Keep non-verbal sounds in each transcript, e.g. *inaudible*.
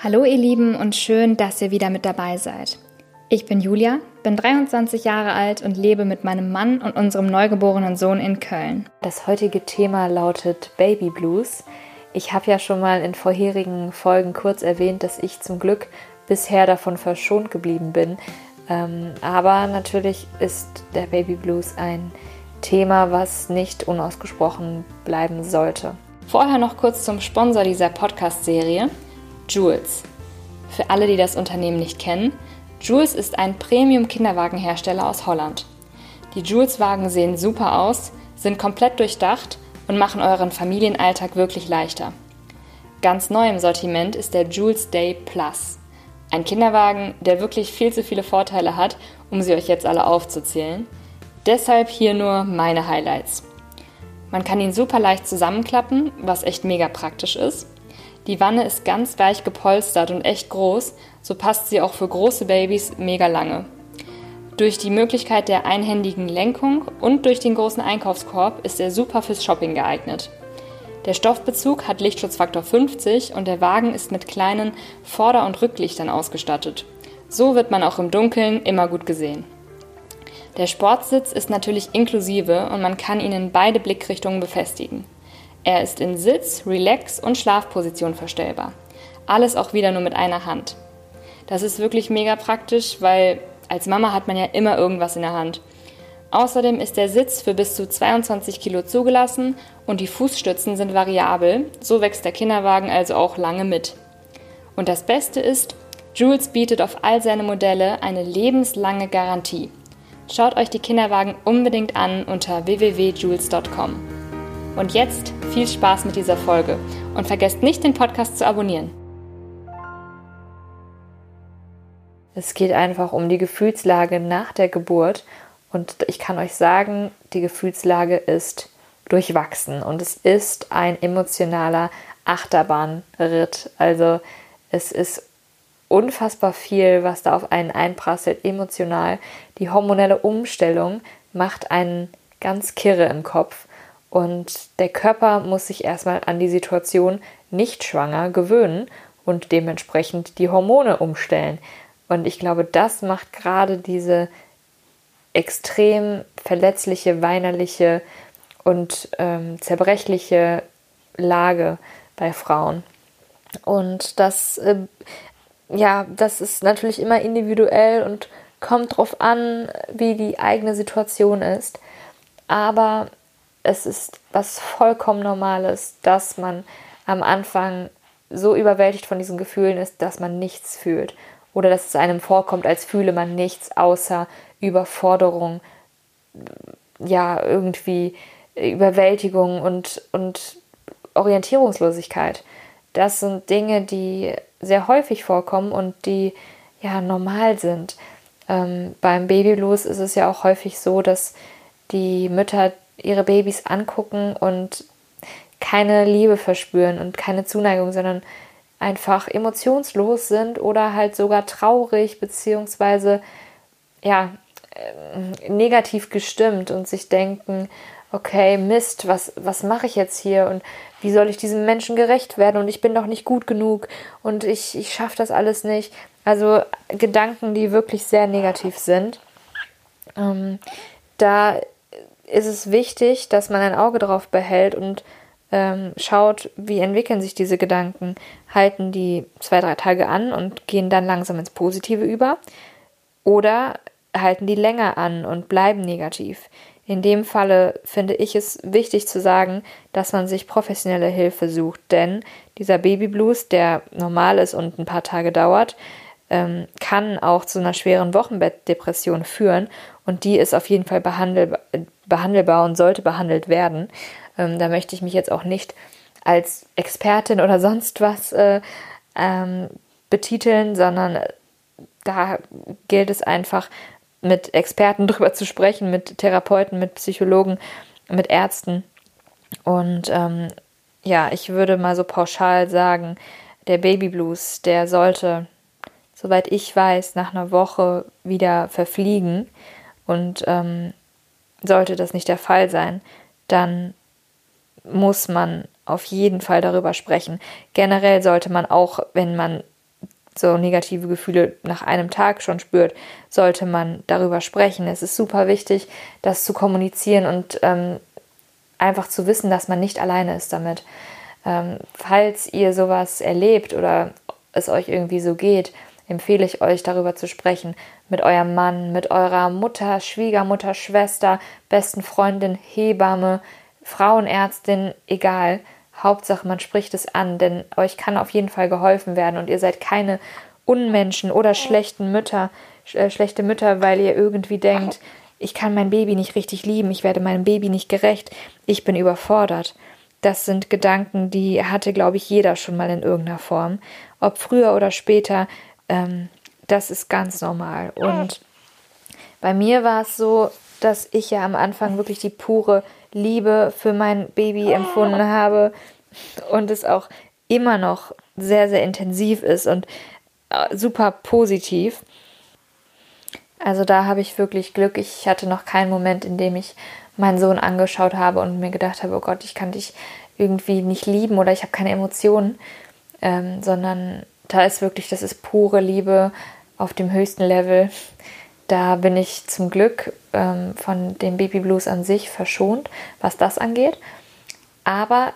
Hallo ihr Lieben und schön, dass ihr wieder mit dabei seid. Ich bin Julia, bin 23 Jahre alt und lebe mit meinem Mann und unserem neugeborenen Sohn in Köln. Das heutige Thema lautet Baby Blues. Ich habe ja schon mal in vorherigen Folgen kurz erwähnt, dass ich zum Glück bisher davon verschont geblieben bin. Ähm, aber natürlich ist der Baby Blues ein Thema, was nicht unausgesprochen bleiben sollte. Vorher noch kurz zum Sponsor dieser Podcast-Serie. Jules. Für alle, die das Unternehmen nicht kennen, Jules ist ein Premium-Kinderwagenhersteller aus Holland. Die Jules-Wagen sehen super aus, sind komplett durchdacht und machen euren Familienalltag wirklich leichter. Ganz neu im Sortiment ist der Jules Day Plus. Ein Kinderwagen, der wirklich viel zu viele Vorteile hat, um sie euch jetzt alle aufzuzählen. Deshalb hier nur meine Highlights. Man kann ihn super leicht zusammenklappen, was echt mega praktisch ist. Die Wanne ist ganz weich gepolstert und echt groß, so passt sie auch für große Babys mega lange. Durch die Möglichkeit der einhändigen Lenkung und durch den großen Einkaufskorb ist er super fürs Shopping geeignet. Der Stoffbezug hat Lichtschutzfaktor 50 und der Wagen ist mit kleinen Vorder- und Rücklichtern ausgestattet. So wird man auch im Dunkeln immer gut gesehen. Der Sportsitz ist natürlich inklusive und man kann ihn in beide Blickrichtungen befestigen. Er ist in Sitz, Relax und Schlafposition verstellbar. Alles auch wieder nur mit einer Hand. Das ist wirklich mega praktisch, weil als Mama hat man ja immer irgendwas in der Hand. Außerdem ist der Sitz für bis zu 22 Kilo zugelassen und die Fußstützen sind variabel, so wächst der Kinderwagen also auch lange mit. Und das Beste ist, Jules bietet auf all seine Modelle eine lebenslange Garantie. Schaut euch die Kinderwagen unbedingt an unter www.jules.com. Und jetzt viel Spaß mit dieser Folge und vergesst nicht, den Podcast zu abonnieren. Es geht einfach um die Gefühlslage nach der Geburt und ich kann euch sagen, die Gefühlslage ist durchwachsen und es ist ein emotionaler Achterbahnritt. Also es ist unfassbar viel, was da auf einen einprasselt, emotional. Die hormonelle Umstellung macht einen ganz kirre im Kopf. Und der Körper muss sich erstmal an die Situation nicht schwanger gewöhnen und dementsprechend die Hormone umstellen. Und ich glaube, das macht gerade diese extrem verletzliche, weinerliche und ähm, zerbrechliche Lage bei Frauen. Und das, äh, ja, das ist natürlich immer individuell und kommt drauf an, wie die eigene Situation ist. Aber es ist was vollkommen Normales, dass man am Anfang so überwältigt von diesen Gefühlen ist, dass man nichts fühlt. Oder dass es einem vorkommt, als fühle man nichts außer Überforderung, ja, irgendwie Überwältigung und, und Orientierungslosigkeit. Das sind Dinge, die sehr häufig vorkommen und die ja normal sind. Ähm, beim Babyblues ist es ja auch häufig so, dass die Mütter ihre Babys angucken und keine Liebe verspüren und keine Zuneigung, sondern einfach emotionslos sind oder halt sogar traurig beziehungsweise ja äh, negativ gestimmt und sich denken, okay, Mist, was, was mache ich jetzt hier und wie soll ich diesem Menschen gerecht werden und ich bin doch nicht gut genug und ich, ich schaffe das alles nicht. Also Gedanken, die wirklich sehr negativ sind. Ähm, da ist es wichtig, dass man ein Auge drauf behält und ähm, schaut, wie entwickeln sich diese Gedanken. Halten die zwei, drei Tage an und gehen dann langsam ins Positive über? Oder halten die länger an und bleiben negativ? In dem Falle finde ich es wichtig zu sagen, dass man sich professionelle Hilfe sucht, denn dieser Babyblues, der normal ist und ein paar Tage dauert, ähm, kann auch zu einer schweren Wochenbettdepression führen und die ist auf jeden Fall behandelbar, behandelbar und sollte behandelt werden. Ähm, da möchte ich mich jetzt auch nicht als Expertin oder sonst was äh, ähm, betiteln, sondern da gilt es einfach, mit Experten *laughs* drüber zu sprechen, mit Therapeuten, mit Psychologen, mit Ärzten. Und ähm, ja, ich würde mal so pauschal sagen, der Baby Blues, der sollte, soweit ich weiß, nach einer Woche wieder verfliegen. Und ähm, sollte das nicht der Fall sein, dann muss man auf jeden Fall darüber sprechen. Generell sollte man auch, wenn man so negative Gefühle nach einem Tag schon spürt, sollte man darüber sprechen. Es ist super wichtig, das zu kommunizieren und ähm, einfach zu wissen, dass man nicht alleine ist damit. Ähm, falls ihr sowas erlebt oder es euch irgendwie so geht, empfehle ich euch darüber zu sprechen mit eurem Mann, mit eurer Mutter, Schwiegermutter, Schwester, besten Freundin, Hebamme, Frauenärztin, egal. Hauptsache, man spricht es an, denn euch kann auf jeden Fall geholfen werden und ihr seid keine Unmenschen oder schlechten Mütter, äh, schlechte Mütter, weil ihr irgendwie denkt, ich kann mein Baby nicht richtig lieben, ich werde meinem Baby nicht gerecht, ich bin überfordert. Das sind Gedanken, die hatte, glaube ich, jeder schon mal in irgendeiner Form. Ob früher oder später, ähm, das ist ganz normal. Und bei mir war es so, dass ich ja am Anfang wirklich die pure Liebe für mein Baby empfunden habe und es auch immer noch sehr, sehr intensiv ist und äh, super positiv. Also da habe ich wirklich Glück. Ich hatte noch keinen Moment, in dem ich meinen Sohn angeschaut habe und mir gedacht habe, oh Gott, ich kann dich irgendwie nicht lieben oder ich habe keine Emotionen, ähm, sondern da ist wirklich, das ist pure Liebe auf dem höchsten Level. Da bin ich zum Glück ähm, von dem Baby Blues an sich verschont, was das angeht. Aber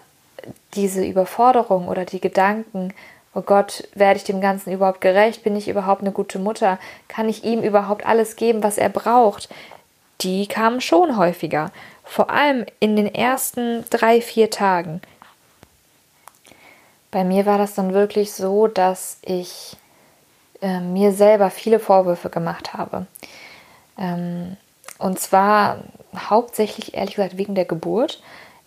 diese Überforderung oder die Gedanken, oh Gott, werde ich dem Ganzen überhaupt gerecht? Bin ich überhaupt eine gute Mutter? Kann ich ihm überhaupt alles geben, was er braucht? Die kamen schon häufiger. Vor allem in den ersten drei, vier Tagen. Bei mir war das dann wirklich so, dass ich äh, mir selber viele Vorwürfe gemacht habe. Ähm, und zwar hauptsächlich, ehrlich gesagt, wegen der Geburt.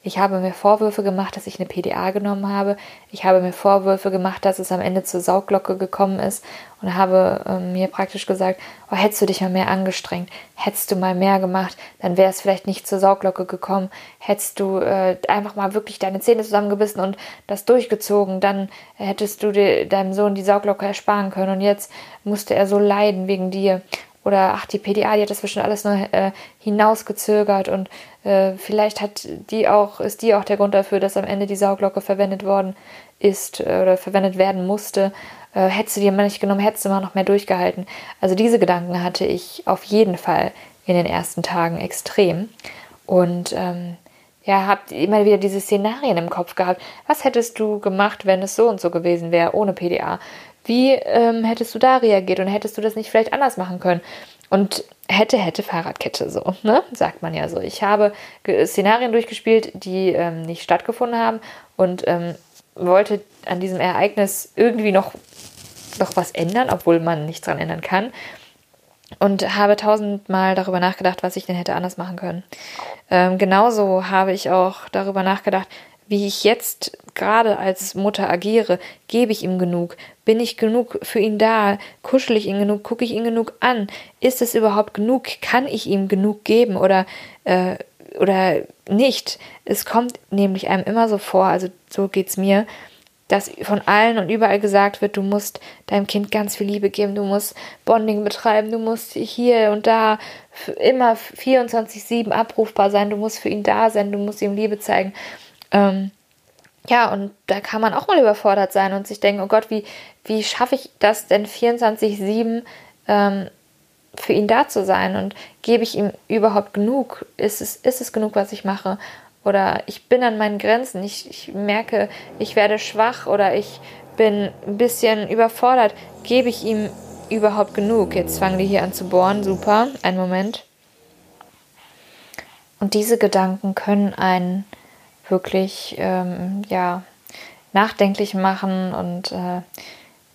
Ich habe mir Vorwürfe gemacht, dass ich eine PDA genommen habe. Ich habe mir Vorwürfe gemacht, dass es am Ende zur Sauglocke gekommen ist und habe äh, mir praktisch gesagt, oh, hättest du dich mal mehr angestrengt, hättest du mal mehr gemacht, dann wäre es vielleicht nicht zur Sauglocke gekommen. Hättest du äh, einfach mal wirklich deine Zähne zusammengebissen und das durchgezogen, dann hättest du dir, deinem Sohn die Sauglocke ersparen können und jetzt musste er so leiden wegen dir. Oder ach, die PDA, die hat das bestimmt alles nur äh, hinausgezögert und äh, vielleicht hat die auch, ist die auch der Grund dafür, dass am Ende die Sauglocke verwendet worden ist äh, oder verwendet werden musste. Äh, hättest du die mal nicht genommen, hättest du mal noch mehr durchgehalten. Also diese Gedanken hatte ich auf jeden Fall in den ersten Tagen extrem. Und ähm, ja, habt immer wieder diese Szenarien im Kopf gehabt. Was hättest du gemacht, wenn es so und so gewesen wäre, ohne PDA? Wie ähm, hättest du da reagiert und hättest du das nicht vielleicht anders machen können? Und hätte, hätte Fahrradkette so, ne? Sagt man ja so. Ich habe Szenarien durchgespielt, die ähm, nicht stattgefunden haben und ähm, wollte an diesem Ereignis irgendwie noch, noch was ändern, obwohl man nichts daran ändern kann. Und habe tausendmal darüber nachgedacht, was ich denn hätte anders machen können. Ähm, genauso habe ich auch darüber nachgedacht, wie ich jetzt gerade als Mutter agiere, gebe ich ihm genug? Bin ich genug für ihn da? Kuschel ich ihn genug? Gucke ich ihn genug an? Ist es überhaupt genug? Kann ich ihm genug geben oder, äh, oder nicht? Es kommt nämlich einem immer so vor, also so geht's mir, dass von allen und überall gesagt wird, du musst deinem Kind ganz viel Liebe geben, du musst Bonding betreiben, du musst hier und da immer 24-7 abrufbar sein, du musst für ihn da sein, du musst ihm Liebe zeigen. Ähm, ja, und da kann man auch mal überfordert sein und sich denken, oh Gott, wie, wie schaffe ich das denn 24-7 ähm, für ihn da zu sein und gebe ich ihm überhaupt genug? Ist es, ist es genug, was ich mache? Oder ich bin an meinen Grenzen, ich, ich merke, ich werde schwach oder ich bin ein bisschen überfordert. Gebe ich ihm überhaupt genug? Jetzt fangen die hier an zu bohren, super, einen Moment. Und diese Gedanken können einen wirklich ähm, ja, nachdenklich machen und äh,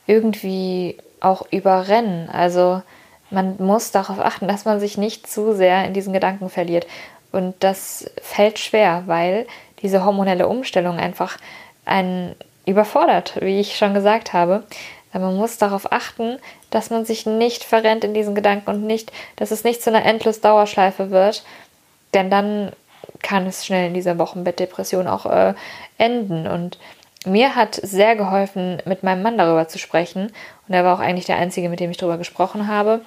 irgendwie auch überrennen. Also man muss darauf achten, dass man sich nicht zu sehr in diesen Gedanken verliert. Und das fällt schwer, weil diese hormonelle Umstellung einfach einen überfordert, wie ich schon gesagt habe. Man muss darauf achten, dass man sich nicht verrennt in diesen Gedanken und nicht, dass es nicht zu einer endlos Dauerschleife wird. Denn dann kann es schnell in dieser Wochenbettdepression auch äh, enden. Und mir hat sehr geholfen, mit meinem Mann darüber zu sprechen. Und er war auch eigentlich der Einzige, mit dem ich darüber gesprochen habe.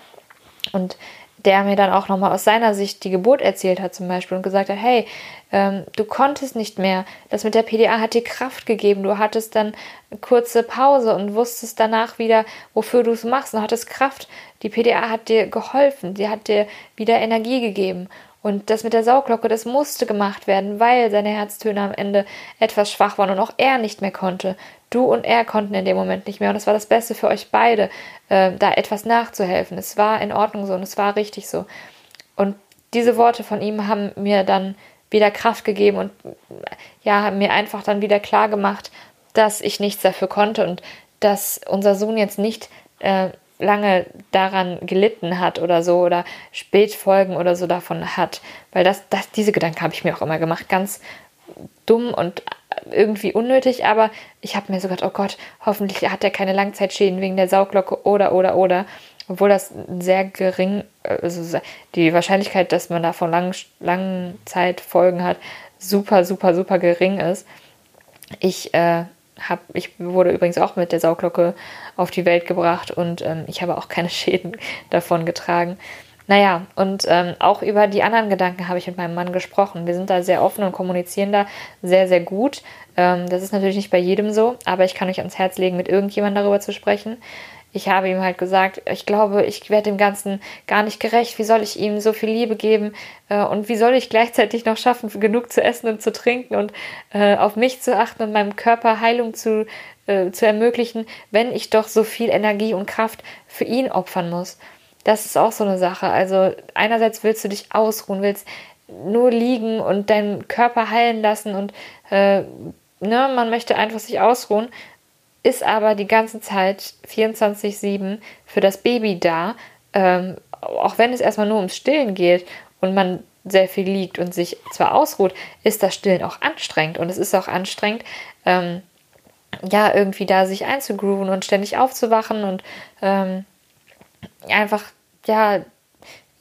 Und der mir dann auch nochmal aus seiner Sicht die Geburt erzählt hat zum Beispiel und gesagt hat, hey, ähm, du konntest nicht mehr, das mit der PDA hat dir Kraft gegeben, du hattest dann eine kurze Pause und wusstest danach wieder, wofür du es machst und hattest Kraft. Die PDA hat dir geholfen, sie hat dir wieder Energie gegeben. Und das mit der Sauglocke, das musste gemacht werden, weil seine Herztöne am Ende etwas schwach waren und auch er nicht mehr konnte. Du und er konnten in dem Moment nicht mehr. Und es war das Beste für euch beide, äh, da etwas nachzuhelfen. Es war in Ordnung so und es war richtig so. Und diese Worte von ihm haben mir dann wieder Kraft gegeben und ja, haben mir einfach dann wieder klar gemacht, dass ich nichts dafür konnte und dass unser Sohn jetzt nicht äh, lange daran gelitten hat oder so oder Spätfolgen oder so davon hat. Weil das, das, diese Gedanken habe ich mir auch immer gemacht. Ganz dumm und irgendwie unnötig, aber ich habe mir so gedacht, oh Gott, hoffentlich hat er keine Langzeitschäden wegen der Sauglocke oder, oder, oder. Obwohl das sehr gering, also die Wahrscheinlichkeit, dass man davon lang, langen Zeitfolgen hat, super, super, super gering ist. Ich äh, hab, ich wurde übrigens auch mit der Sauglocke auf die Welt gebracht und ähm, ich habe auch keine *laughs* Schäden davon getragen. Naja, und ähm, auch über die anderen Gedanken habe ich mit meinem Mann gesprochen. Wir sind da sehr offen und kommunizieren da sehr, sehr gut. Ähm, das ist natürlich nicht bei jedem so, aber ich kann euch ans Herz legen, mit irgendjemandem darüber zu sprechen ich habe ihm halt gesagt, ich glaube, ich werde dem Ganzen gar nicht gerecht. Wie soll ich ihm so viel Liebe geben? Äh, und wie soll ich gleichzeitig noch schaffen, genug zu essen und zu trinken und äh, auf mich zu achten und meinem Körper Heilung zu, äh, zu ermöglichen, wenn ich doch so viel Energie und Kraft für ihn opfern muss? Das ist auch so eine Sache. Also einerseits willst du dich ausruhen, willst nur liegen und deinen Körper heilen lassen und äh, ne, man möchte einfach sich ausruhen ist aber die ganze Zeit 24-7 für das Baby da, ähm, auch wenn es erstmal nur ums Stillen geht und man sehr viel liegt und sich zwar ausruht, ist das Stillen auch anstrengend. Und es ist auch anstrengend, ähm, ja, irgendwie da sich einzugrooven und ständig aufzuwachen und ähm, einfach, ja,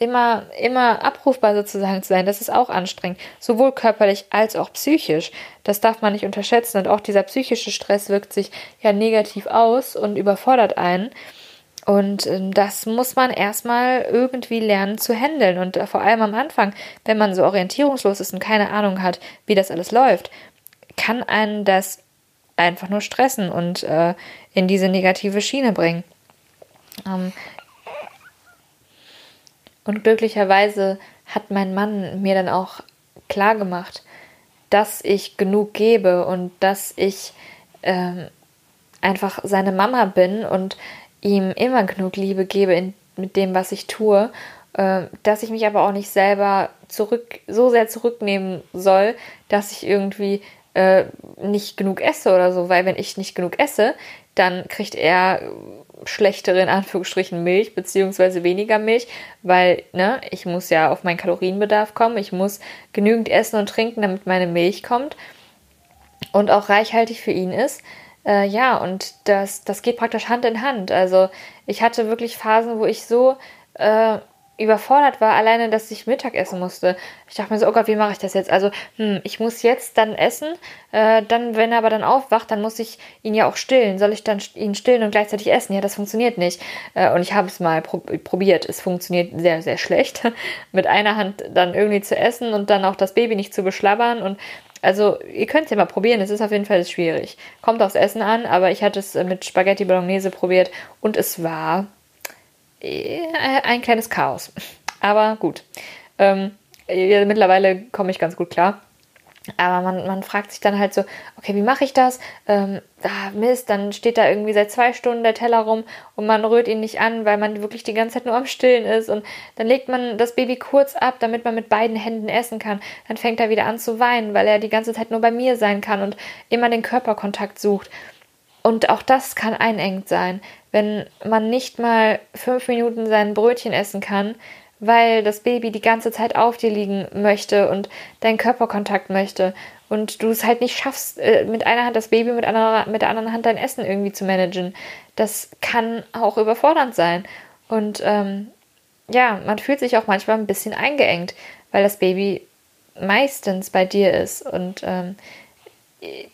immer, immer abrufbar sozusagen zu sein, das ist auch anstrengend, sowohl körperlich als auch psychisch. Das darf man nicht unterschätzen und auch dieser psychische Stress wirkt sich ja negativ aus und überfordert einen. Und ähm, das muss man erstmal irgendwie lernen zu handeln. Und äh, vor allem am Anfang, wenn man so orientierungslos ist und keine Ahnung hat, wie das alles läuft, kann einen das einfach nur stressen und äh, in diese negative Schiene bringen. Ähm, und glücklicherweise hat mein Mann mir dann auch klar gemacht, dass ich genug gebe und dass ich äh, einfach seine Mama bin und ihm immer genug Liebe gebe in, mit dem, was ich tue, äh, dass ich mich aber auch nicht selber zurück, so sehr zurücknehmen soll, dass ich irgendwie äh, nicht genug esse oder so, weil wenn ich nicht genug esse, dann kriegt er schlechtere in Anführungsstrichen Milch beziehungsweise weniger Milch, weil ne, ich muss ja auf meinen Kalorienbedarf kommen, ich muss genügend essen und trinken, damit meine Milch kommt und auch reichhaltig für ihn ist. Äh, ja, und das, das geht praktisch Hand in Hand. Also ich hatte wirklich Phasen, wo ich so äh, überfordert war, alleine, dass ich Mittag essen musste. Ich dachte mir so, oh Gott, wie mache ich das jetzt? Also, hm, ich muss jetzt dann essen, äh, dann, wenn er aber dann aufwacht, dann muss ich ihn ja auch stillen. Soll ich dann ihn stillen und gleichzeitig essen? Ja, das funktioniert nicht. Äh, und ich habe es mal pro probiert. Es funktioniert sehr, sehr schlecht. *laughs* Mit einer Hand dann irgendwie zu essen und dann auch das Baby nicht zu beschlabbern und also, ihr könnt es ja mal probieren, es ist auf jeden Fall schwierig. Kommt aufs Essen an, aber ich hatte es mit Spaghetti Bolognese probiert und es war äh, ein kleines Chaos. Aber gut. Ähm, mittlerweile komme ich ganz gut klar. Aber man, man fragt sich dann halt so, okay, wie mache ich das? Ähm, ah, Mist, dann steht da irgendwie seit zwei Stunden der Teller rum und man rührt ihn nicht an, weil man wirklich die ganze Zeit nur am Stillen ist. Und dann legt man das Baby kurz ab, damit man mit beiden Händen essen kann. Dann fängt er wieder an zu weinen, weil er die ganze Zeit nur bei mir sein kann und immer den Körperkontakt sucht. Und auch das kann einengt sein, wenn man nicht mal fünf Minuten sein Brötchen essen kann, weil das Baby die ganze Zeit auf dir liegen möchte und deinen Körperkontakt möchte und du es halt nicht schaffst, äh, mit einer Hand das Baby, mit, einer, mit der anderen Hand dein Essen irgendwie zu managen. Das kann auch überfordernd sein. Und ähm, ja, man fühlt sich auch manchmal ein bisschen eingeengt, weil das Baby meistens bei dir ist. Und ähm,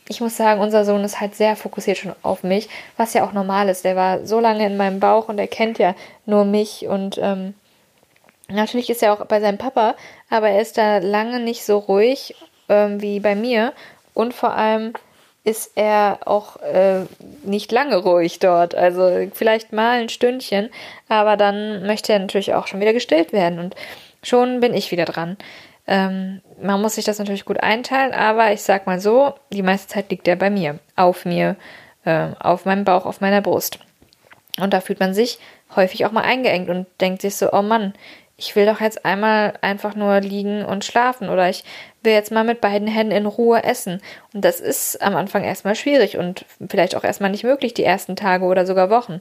ich muss sagen, unser Sohn ist halt sehr fokussiert schon auf mich, was ja auch normal ist. Der war so lange in meinem Bauch und er kennt ja nur mich und ähm, Natürlich ist er auch bei seinem Papa, aber er ist da lange nicht so ruhig ähm, wie bei mir. Und vor allem ist er auch äh, nicht lange ruhig dort. Also vielleicht mal ein Stündchen, aber dann möchte er natürlich auch schon wieder gestillt werden. Und schon bin ich wieder dran. Ähm, man muss sich das natürlich gut einteilen, aber ich sag mal so, die meiste Zeit liegt er bei mir, auf mir, äh, auf meinem Bauch, auf meiner Brust. Und da fühlt man sich häufig auch mal eingeengt und denkt sich so, oh Mann, ich will doch jetzt einmal einfach nur liegen und schlafen oder ich will jetzt mal mit beiden Händen in Ruhe essen. Und das ist am Anfang erstmal schwierig und vielleicht auch erstmal nicht möglich, die ersten Tage oder sogar Wochen.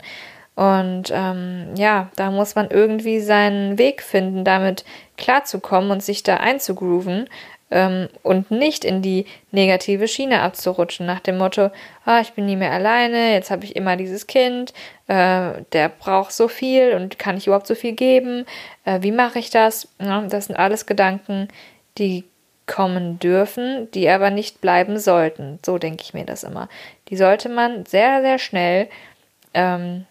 Und ähm, ja, da muss man irgendwie seinen Weg finden, damit klarzukommen und sich da einzugrooven ähm, und nicht in die negative Schiene abzurutschen, nach dem Motto, ah, ich bin nie mehr alleine, jetzt habe ich immer dieses Kind, äh, der braucht so viel und kann ich überhaupt so viel geben, äh, wie mache ich das? Ja, das sind alles Gedanken, die kommen dürfen, die aber nicht bleiben sollten. So denke ich mir das immer. Die sollte man sehr, sehr schnell ähm,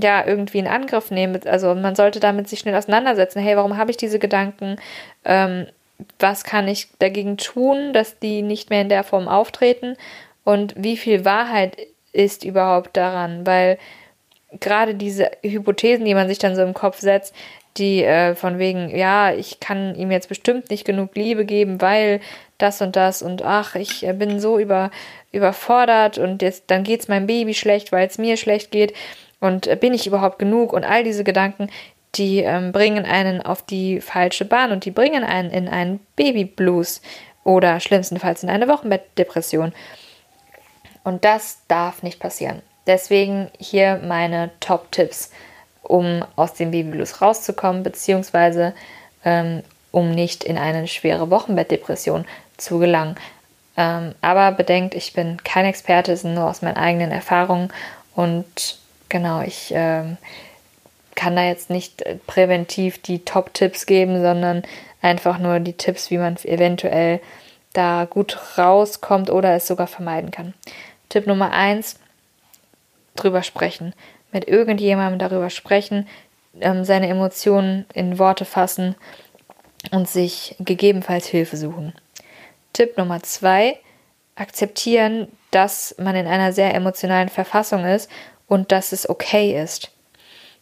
ja irgendwie in Angriff nehmen. Also man sollte damit sich schnell auseinandersetzen. Hey, warum habe ich diese Gedanken? Ähm, was kann ich dagegen tun, dass die nicht mehr in der Form auftreten? Und wie viel Wahrheit ist überhaupt daran? Weil gerade diese Hypothesen, die man sich dann so im Kopf setzt, die äh, von wegen, ja, ich kann ihm jetzt bestimmt nicht genug Liebe geben, weil das und das und ach, ich äh, bin so über, überfordert und jetzt dann geht's meinem Baby schlecht, weil es mir schlecht geht und äh, bin ich überhaupt genug und all diese Gedanken, die ähm, bringen einen auf die falsche Bahn und die bringen einen in einen Babyblues oder schlimmstenfalls in eine Wochenbettdepression. Und das darf nicht passieren. Deswegen hier meine Top-Tipps, um aus dem Babyblues rauszukommen, beziehungsweise ähm, um nicht in eine schwere Wochenbettdepression zu gelangen. Ähm, aber bedenkt, ich bin kein Experte, es sind nur aus meinen eigenen Erfahrungen und genau, ich ähm, kann da jetzt nicht äh, präventiv die Top-Tipps geben, sondern einfach nur die Tipps, wie man eventuell da gut rauskommt oder es sogar vermeiden kann. Tipp Nummer eins: drüber sprechen. Mit irgendjemandem darüber sprechen, ähm, seine Emotionen in Worte fassen und sich gegebenenfalls Hilfe suchen. Tipp Nummer zwei: akzeptieren, dass man in einer sehr emotionalen Verfassung ist und dass es okay ist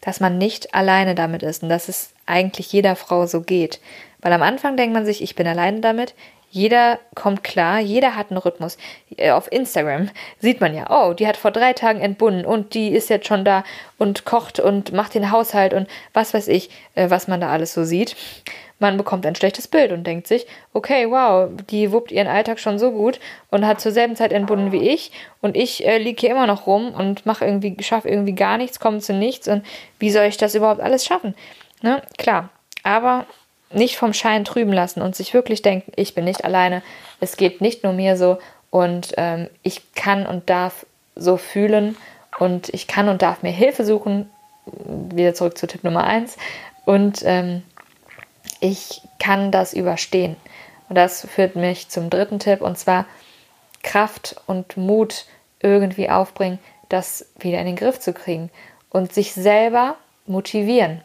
dass man nicht alleine damit ist und dass es eigentlich jeder Frau so geht. Weil am Anfang denkt man sich, ich bin alleine damit. Jeder kommt klar, jeder hat einen Rhythmus. Äh, auf Instagram sieht man ja, oh, die hat vor drei Tagen entbunden und die ist jetzt schon da und kocht und macht den Haushalt und was weiß ich, äh, was man da alles so sieht man bekommt ein schlechtes Bild und denkt sich, okay, wow, die wuppt ihren Alltag schon so gut und hat zur selben Zeit entbunden wie ich und ich äh, liege hier immer noch rum und mache irgendwie, schaffe irgendwie gar nichts, komme zu nichts und wie soll ich das überhaupt alles schaffen? Ne? Klar, aber nicht vom Schein trüben lassen und sich wirklich denken, ich bin nicht alleine, es geht nicht nur mir so und ähm, ich kann und darf so fühlen und ich kann und darf mir Hilfe suchen. Wieder zurück zu Tipp Nummer 1. Und ähm, ich kann das überstehen. Und das führt mich zum dritten Tipp und zwar Kraft und Mut irgendwie aufbringen, das wieder in den Griff zu kriegen und sich selber motivieren.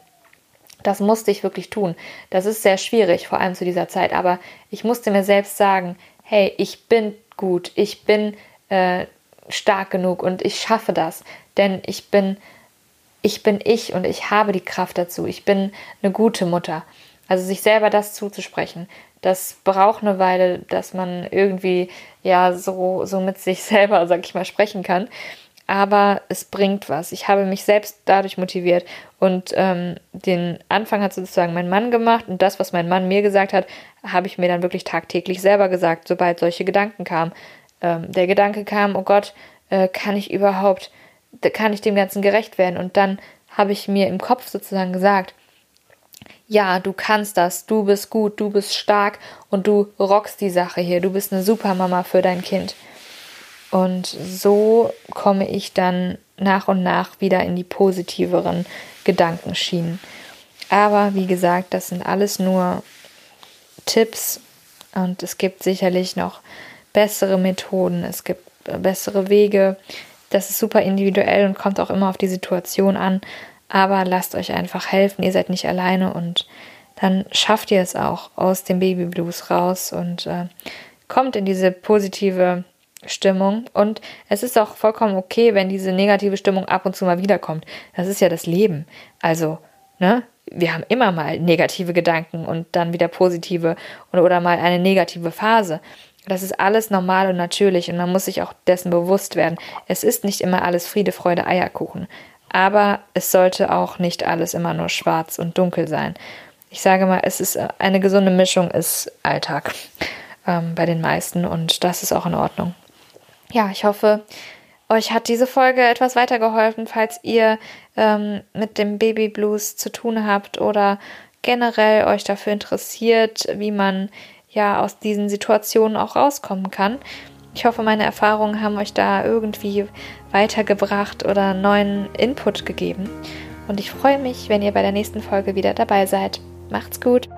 Das musste ich wirklich tun. Das ist sehr schwierig, vor allem zu dieser Zeit, aber ich musste mir selbst sagen, hey, ich bin gut, ich bin äh, stark genug und ich schaffe das, denn ich bin ich bin ich und ich habe die Kraft dazu. Ich bin eine gute Mutter. Also sich selber das zuzusprechen, das braucht eine Weile, dass man irgendwie ja so, so mit sich *laughs* selber, sag ich mal, sprechen kann. Aber es bringt was. Ich habe mich selbst dadurch motiviert. Und ähm, den Anfang hat sozusagen mein Mann gemacht. Und das, was mein Mann mir gesagt hat, habe ich mir dann wirklich tagtäglich selber gesagt, sobald solche Gedanken kamen. Ähm, der Gedanke kam, oh Gott, äh, kann ich überhaupt, kann ich dem Ganzen gerecht werden? Und dann habe ich mir im Kopf sozusagen gesagt, ja, du kannst das, du bist gut, du bist stark und du rockst die Sache hier, du bist eine Supermama für dein Kind. Und so komme ich dann nach und nach wieder in die positiveren Gedankenschienen. Aber wie gesagt, das sind alles nur Tipps und es gibt sicherlich noch bessere Methoden, es gibt bessere Wege. Das ist super individuell und kommt auch immer auf die Situation an. Aber lasst euch einfach helfen, ihr seid nicht alleine und dann schafft ihr es auch aus dem Babyblues raus und äh, kommt in diese positive Stimmung. Und es ist auch vollkommen okay, wenn diese negative Stimmung ab und zu mal wiederkommt. Das ist ja das Leben. Also, ne? Wir haben immer mal negative Gedanken und dann wieder positive oder, oder mal eine negative Phase. Das ist alles normal und natürlich und man muss sich auch dessen bewusst werden. Es ist nicht immer alles Friede, Freude, Eierkuchen. Aber es sollte auch nicht alles immer nur schwarz und dunkel sein. Ich sage mal, es ist eine gesunde Mischung, ist Alltag ähm, bei den meisten und das ist auch in Ordnung. Ja, ich hoffe, euch hat diese Folge etwas weitergeholfen, falls ihr ähm, mit dem Baby Blues zu tun habt oder generell euch dafür interessiert, wie man ja aus diesen Situationen auch rauskommen kann. Ich hoffe, meine Erfahrungen haben euch da irgendwie weitergebracht oder neuen Input gegeben. Und ich freue mich, wenn ihr bei der nächsten Folge wieder dabei seid. Macht's gut!